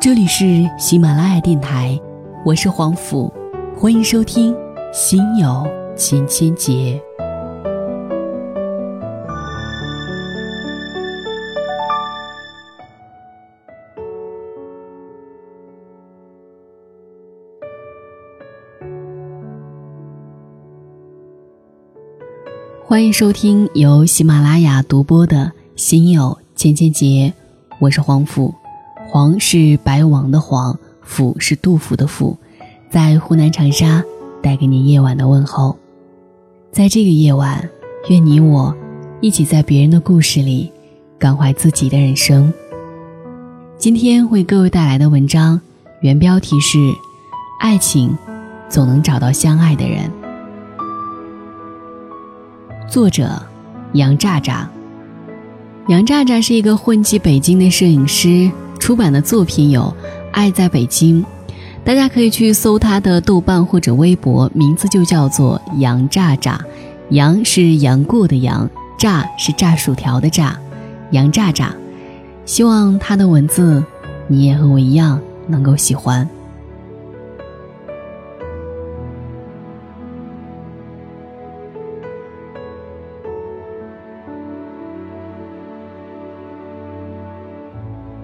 这里是喜马拉雅电台，我是黄甫，欢迎收听《心有千千结》。欢迎收听由喜马拉雅独播的《心有千千结》，我是黄甫。黄是白王的黄，甫是杜甫的甫，在湖南长沙带给你夜晚的问候。在这个夜晚，愿你我一起在别人的故事里感怀自己的人生。今天为各位带来的文章，原标题是《爱情总能找到相爱的人》，作者杨炸炸。杨炸炸是一个混迹北京的摄影师。出版的作品有《爱在北京》，大家可以去搜他的豆瓣或者微博，名字就叫做杨炸炸。杨是杨过的杨，炸是炸薯条的炸，杨炸炸。希望他的文字，你也和我一样能够喜欢。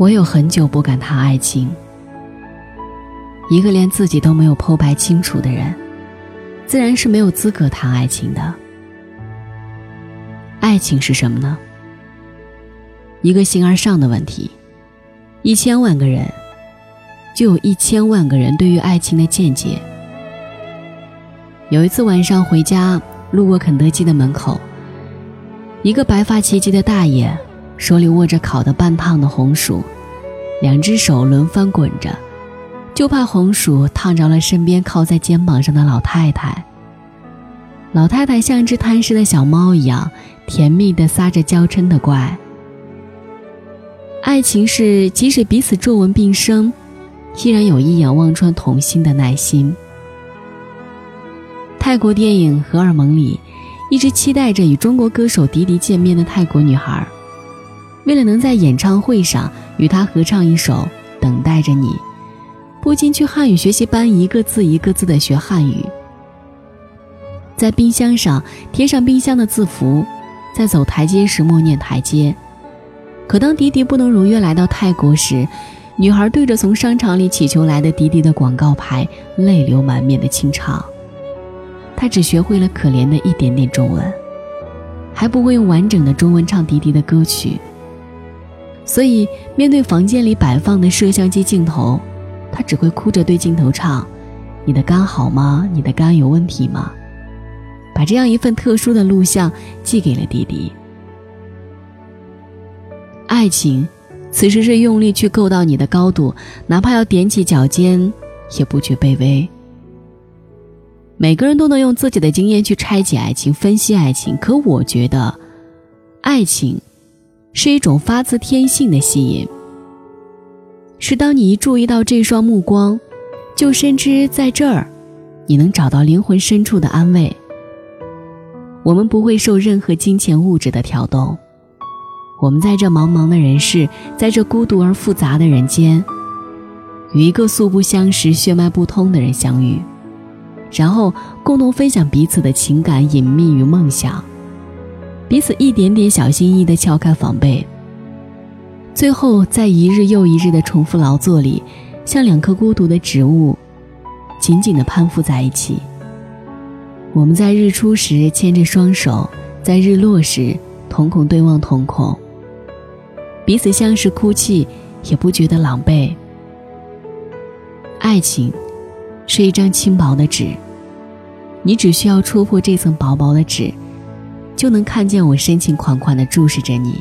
我有很久不敢谈爱情。一个连自己都没有剖白清楚的人，自然是没有资格谈爱情的。爱情是什么呢？一个形而上的问题。一千万个人，就有一千万个人对于爱情的见解。有一次晚上回家，路过肯德基的门口，一个白发齐齐的大爷。手里握着烤的半烫的红薯，两只手轮番滚着，就怕红薯烫着了身边靠在肩膀上的老太太。老太太像只贪食的小猫一样，甜蜜地撒着娇嗔的怪。爱情是即使彼此皱纹并生，依然有一眼望穿童心的耐心。泰国电影《荷尔蒙》里，一直期待着与中国歌手迪迪见面的泰国女孩。为了能在演唱会上与他合唱一首《等待着你》，不禁去汉语学习班一个字一个字的学汉语。在冰箱上贴上冰箱的字符，在走台阶时默念台阶。可当迪迪不能如约来到泰国时，女孩对着从商场里乞求来的迪迪的广告牌，泪流满面的清唱。她只学会了可怜的一点点中文，还不会用完整的中文唱迪迪的歌曲。所以，面对房间里摆放的摄像机镜头，他只会哭着对镜头唱：“你的肝好吗？你的肝有问题吗？”把这样一份特殊的录像寄给了弟弟。爱情，此时是用力去够到你的高度，哪怕要踮起脚尖，也不觉卑微。每个人都能用自己的经验去拆解爱情、分析爱情，可我觉得，爱情。是一种发自天性的吸引，是当你一注意到这双目光，就深知在这儿，你能找到灵魂深处的安慰。我们不会受任何金钱物质的挑动，我们在这茫茫的人世，在这孤独而复杂的人间，与一个素不相识、血脉不通的人相遇，然后共同分享彼此的情感、隐秘与梦想。彼此一点点小心翼翼地撬开防备，最后在一日又一日的重复劳作里，像两棵孤独的植物，紧紧地攀附在一起。我们在日出时牵着双手，在日落时瞳孔对望瞳孔，彼此相视哭泣，也不觉得狼狈。爱情，是一张轻薄的纸，你只需要戳破这层薄薄的纸。就能看见我深情款款地注视着你，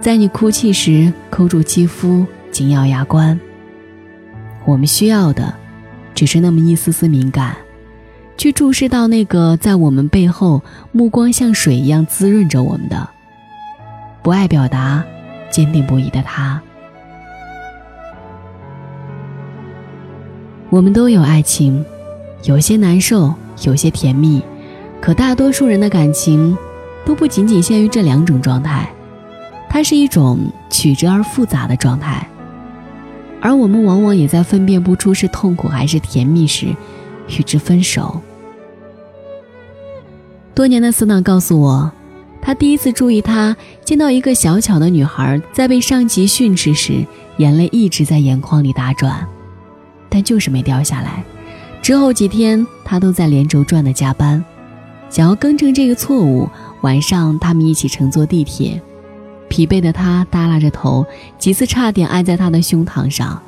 在你哭泣时抠住肌肤，紧咬牙关。我们需要的，只是那么一丝丝敏感，去注视到那个在我们背后目光像水一样滋润着我们的，不爱表达，坚定不移的他。我们都有爱情，有些难受，有些甜蜜。可大多数人的感情，都不仅仅限于这两种状态，它是一种曲折而复杂的状态。而我们往往也在分辨不出是痛苦还是甜蜜时，与之分手。多年的死党告诉我，他第一次注意他见到一个小巧的女孩在被上级训斥时，眼泪一直在眼眶里打转，但就是没掉下来。之后几天，他都在连轴转的加班，想要更正这个错误。晚上，他们一起乘坐地铁，疲惫的他耷拉着头，几次差点挨在他的胸膛上。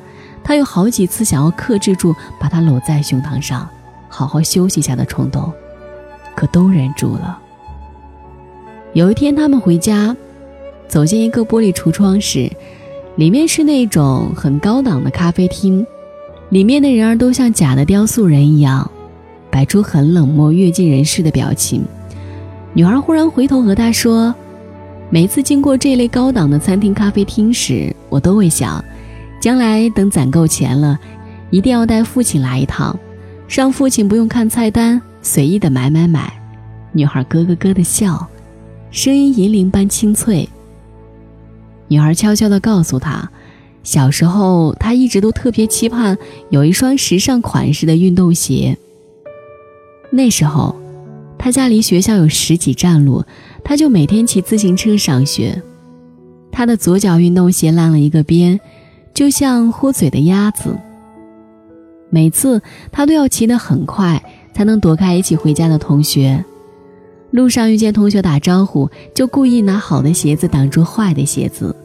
他有好几次想要克制住把他搂在胸膛上，好好休息一下的冲动。可都忍住了。有一天，他们回家，走进一个玻璃橱窗时，里面是那种很高档的咖啡厅，里面的人儿都像假的雕塑人一样，摆出很冷漠、阅尽人世的表情。女孩忽然回头和他说：“每次经过这类高档的餐厅、咖啡厅时，我都会想，将来等攒够钱了，一定要带父亲来一趟，让父亲不用看菜单。”随意的买买买，女孩咯咯咯的笑，声音银铃般清脆。女孩悄悄地告诉他，小时候她一直都特别期盼有一双时尚款式的运动鞋。那时候，他家离学校有十几站路，他就每天骑自行车上学。他的左脚运动鞋烂了一个边，就像豁嘴的鸭子。每次他都要骑得很快。才能躲开一起回家的同学。路上遇见同学打招呼，就故意拿好的鞋子挡住坏的鞋子。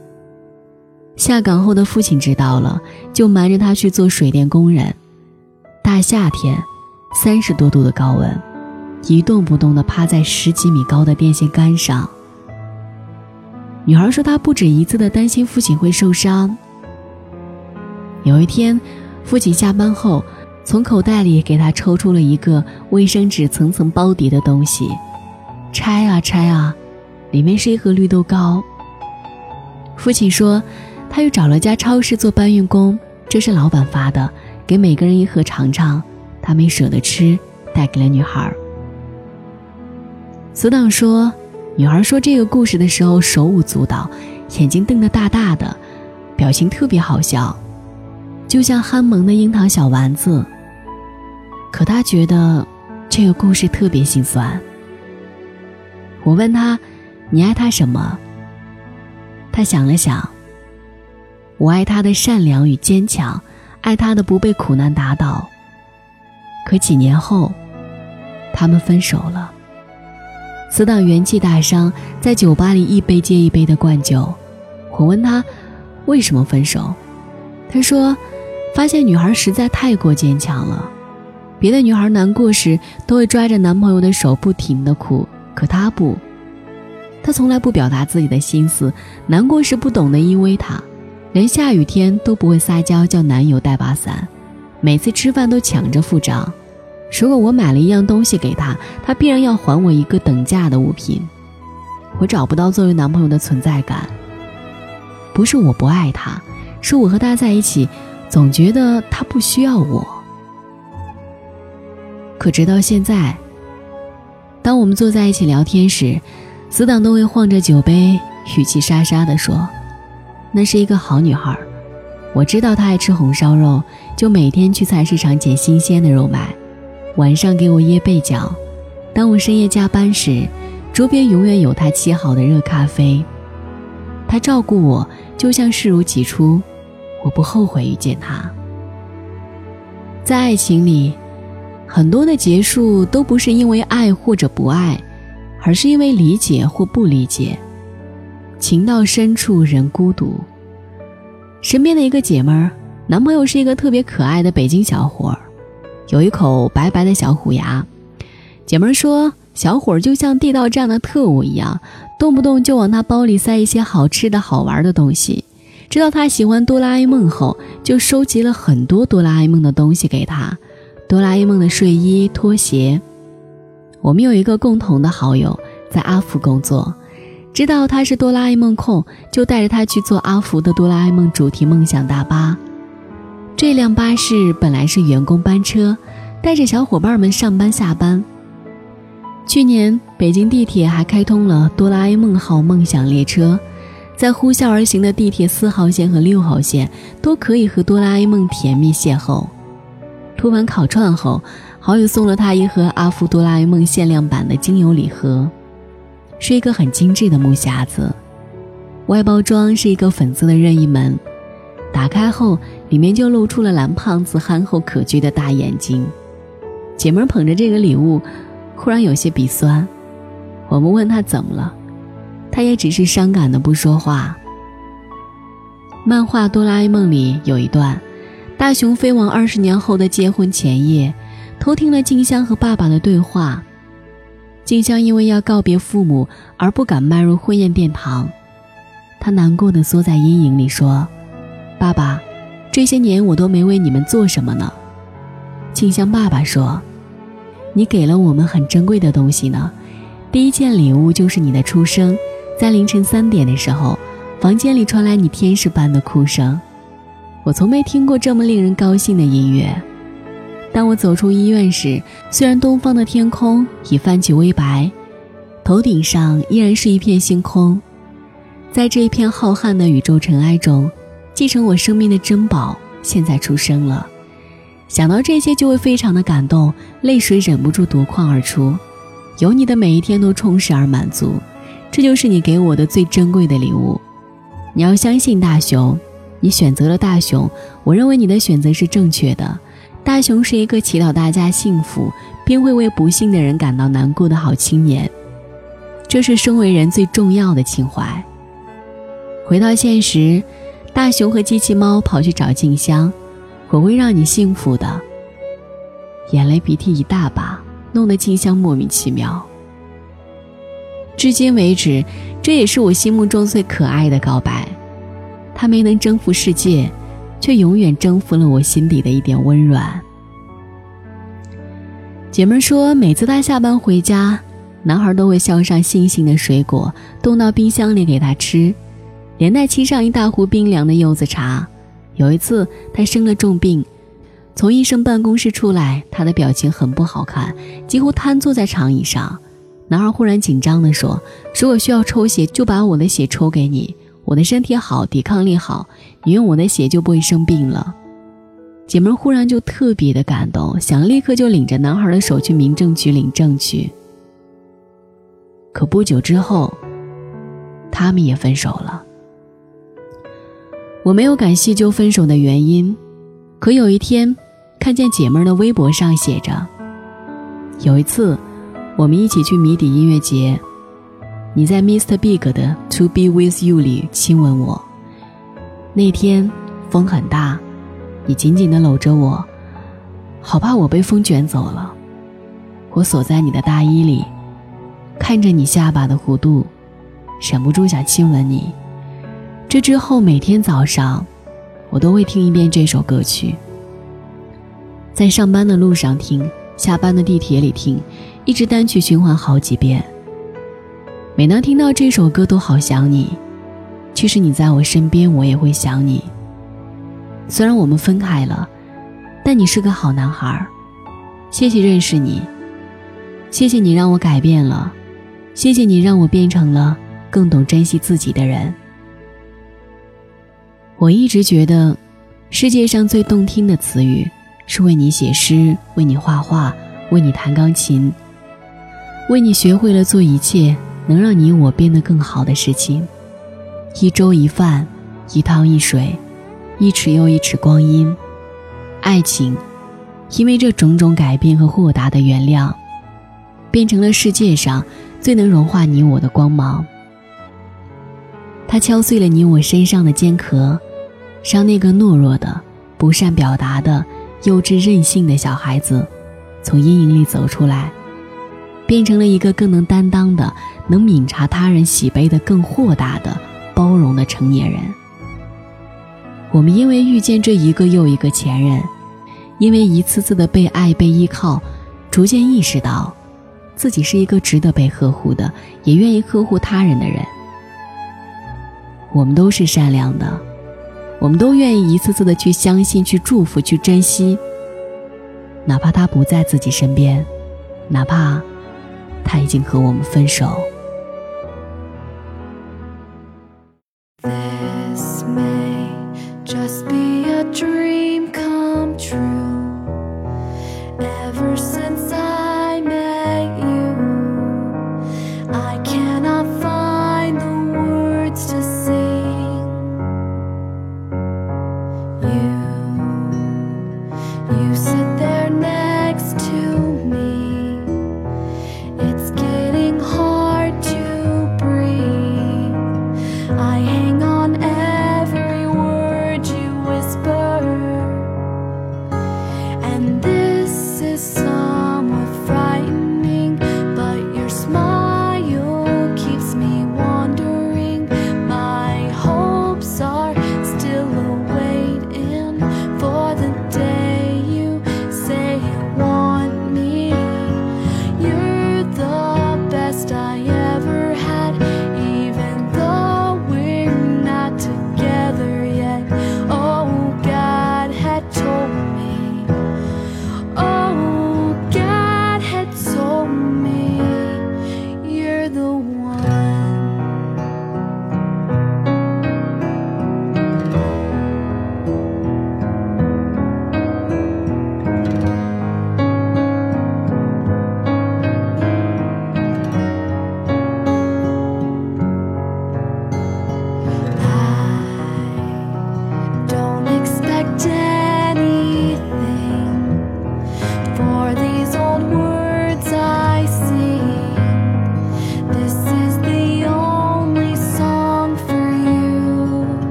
下岗后的父亲知道了，就瞒着他去做水电工人。大夏天，三十多度的高温，一动不动地趴在十几米高的电线杆上。女孩说，她不止一次地担心父亲会受伤。有一天，父亲下班后。从口袋里给他抽出了一个卫生纸层层包叠的东西，拆啊拆啊，里面是一盒绿豆糕。父亲说，他又找了家超市做搬运工，这是老板发的，给每个人一盒尝尝。他没舍得吃，带给了女孩。死党说，女孩说这个故事的时候手舞足蹈，眼睛瞪得大大的，表情特别好笑，就像憨萌的樱桃小丸子。可他觉得这个故事特别心酸。我问他：“你爱他什么？”他想了想：“我爱他的善良与坚强，爱他的不被苦难打倒。”可几年后，他们分手了。死党元气大伤，在酒吧里一杯接一杯的灌酒。我问他为什么分手，他说：“发现女孩实在太过坚强了。”别的女孩难过时都会抓着男朋友的手不停的哭，可她不，她从来不表达自己的心思。难过时不懂得依偎他，连下雨天都不会撒娇叫男友带把伞，每次吃饭都抢着付账。如果我买了一样东西给他，他必然要还我一个等价的物品。我找不到作为男朋友的存在感。不是我不爱他，是我和他在一起，总觉得他不需要我。可直到现在，当我们坐在一起聊天时，死党都会晃着酒杯，语气沙沙地说：“那是一个好女孩。我知道他爱吃红烧肉，就每天去菜市场捡新鲜的肉买，晚上给我掖被角。当我深夜加班时，桌边永远有他沏好的热咖啡。他照顾我，就像视如己出。我不后悔遇见他。在爱情里。”很多的结束都不是因为爱或者不爱，而是因为理解或不理解。情到深处人孤独。身边的一个姐们儿，男朋友是一个特别可爱的北京小伙儿，有一口白白的小虎牙。姐们儿说，小伙儿就像地道战的特务一样，动不动就往他包里塞一些好吃的好玩的东西。知道他喜欢哆啦 A 梦后，就收集了很多哆啦 A 梦的东西给他。哆啦 A 梦的睡衣、拖鞋。我们有一个共同的好友，在阿福工作，知道他是哆啦 A 梦控，就带着他去坐阿福的哆啦 A 梦主题梦想大巴。这辆巴士本来是员工班车，带着小伙伴们上班下班。去年北京地铁还开通了哆啦 A 梦号梦想列车，在呼啸而行的地铁四号线和六号线，都可以和哆啦 A 梦甜蜜邂逅。涂完烤串后，好友送了他一盒阿福哆啦 A 梦限量版的精油礼盒，是一个很精致的木匣子，外包装是一个粉色的任意门，打开后里面就露出了蓝胖子憨厚可掬的大眼睛。姐们捧着这个礼物，忽然有些鼻酸。我们问他怎么了，他也只是伤感的不说话。漫画《哆啦 A 梦》里有一段，大雄飞往二十年后的结婚前夜，偷听了静香和爸爸的对话。静香因为要告别父母而不敢迈入婚宴殿堂，她难过的缩在阴影里说：“爸爸，这些年我都没为你们做什么呢。”静香爸爸说：“你给了我们很珍贵的东西呢。”第一件礼物就是你的出生，在凌晨三点的时候，房间里传来你天使般的哭声。我从没听过这么令人高兴的音乐。当我走出医院时，虽然东方的天空已泛起微白，头顶上依然是一片星空。在这一片浩瀚的宇宙尘埃中，继承我生命的珍宝现在出生了。想到这些，就会非常的感动，泪水忍不住夺眶而出。有你的每一天都充实而满足，这就是你给我的最珍贵的礼物。你要相信大雄，你选择了大雄，我认为你的选择是正确的。大雄是一个祈祷大家幸福，并会为不幸的人感到难过的好青年，这是身为人最重要的情怀。回到现实，大雄和机器猫跑去找静香，我会让你幸福的。眼泪鼻涕一大把。弄得静香莫名其妙。至今为止，这也是我心目中最可爱的告白。他没能征服世界，却永远征服了我心底的一点温软。姐妹说，每次她下班回家，男孩都会削上新鲜的水果，冻到冰箱里给她吃，连带沏上一大壶冰凉的柚子茶。有一次，她生了重病。从医生办公室出来，他的表情很不好看，几乎瘫坐在长椅上。男孩忽然紧张地说：“如果需要抽血，就把我的血抽给你。我的身体好，抵抗力好，你用我的血就不会生病了。”姐妹忽然就特别的感动，想立刻就领着男孩的手去民政局领证去。可不久之后，他们也分手了。我没有敢细究分手的原因，可有一天。看见姐妹儿的微博上写着：“有一次，我们一起去谜底音乐节，你在 Mr. Big 的《To Be With You》里亲吻我。那天风很大，你紧紧地搂着我，好怕我被风卷走了。我锁在你的大衣里，看着你下巴的弧度，忍不住想亲吻你。这之后，每天早上，我都会听一遍这首歌曲。”在上班的路上听，下班的地铁里听，一直单曲循环好几遍。每当听到这首歌，都好想你。其实你在我身边，我也会想你。虽然我们分开了，但你是个好男孩。谢谢认识你，谢谢你让我改变了，谢谢你让我变成了更懂珍惜自己的人。我一直觉得，世界上最动听的词语。是为你写诗，为你画画，为你弹钢琴，为你学会了做一切能让你我变得更好的事情。一粥一饭，一汤一水，一尺又一尺光阴。爱情，因为这种种改变和豁达的原谅，变成了世界上最能融化你我的光芒。它敲碎了你我身上的坚壳，让那个懦弱的、不善表达的。幼稚任性的小孩子，从阴影里走出来，变成了一个更能担当的、能敏察他人喜悲的、更豁达的、包容的成年人。我们因为遇见这一个又一个前任，因为一次次的被爱、被依靠，逐渐意识到，自己是一个值得被呵护的，也愿意呵护他人的人。我们都是善良的。我们都愿意一次次的去相信、去祝福、去珍惜，哪怕他不在自己身边，哪怕他已经和我们分手。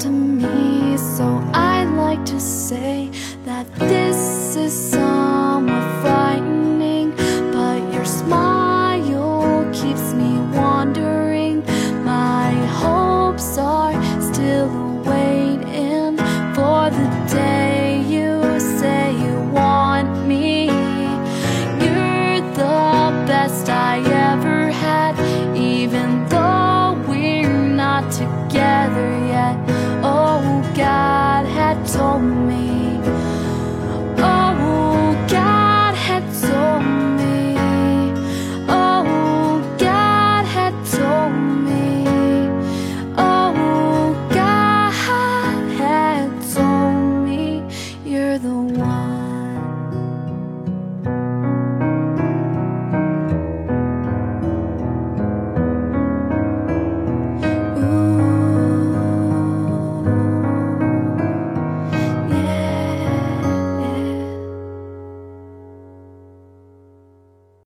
To me. So I'd like to say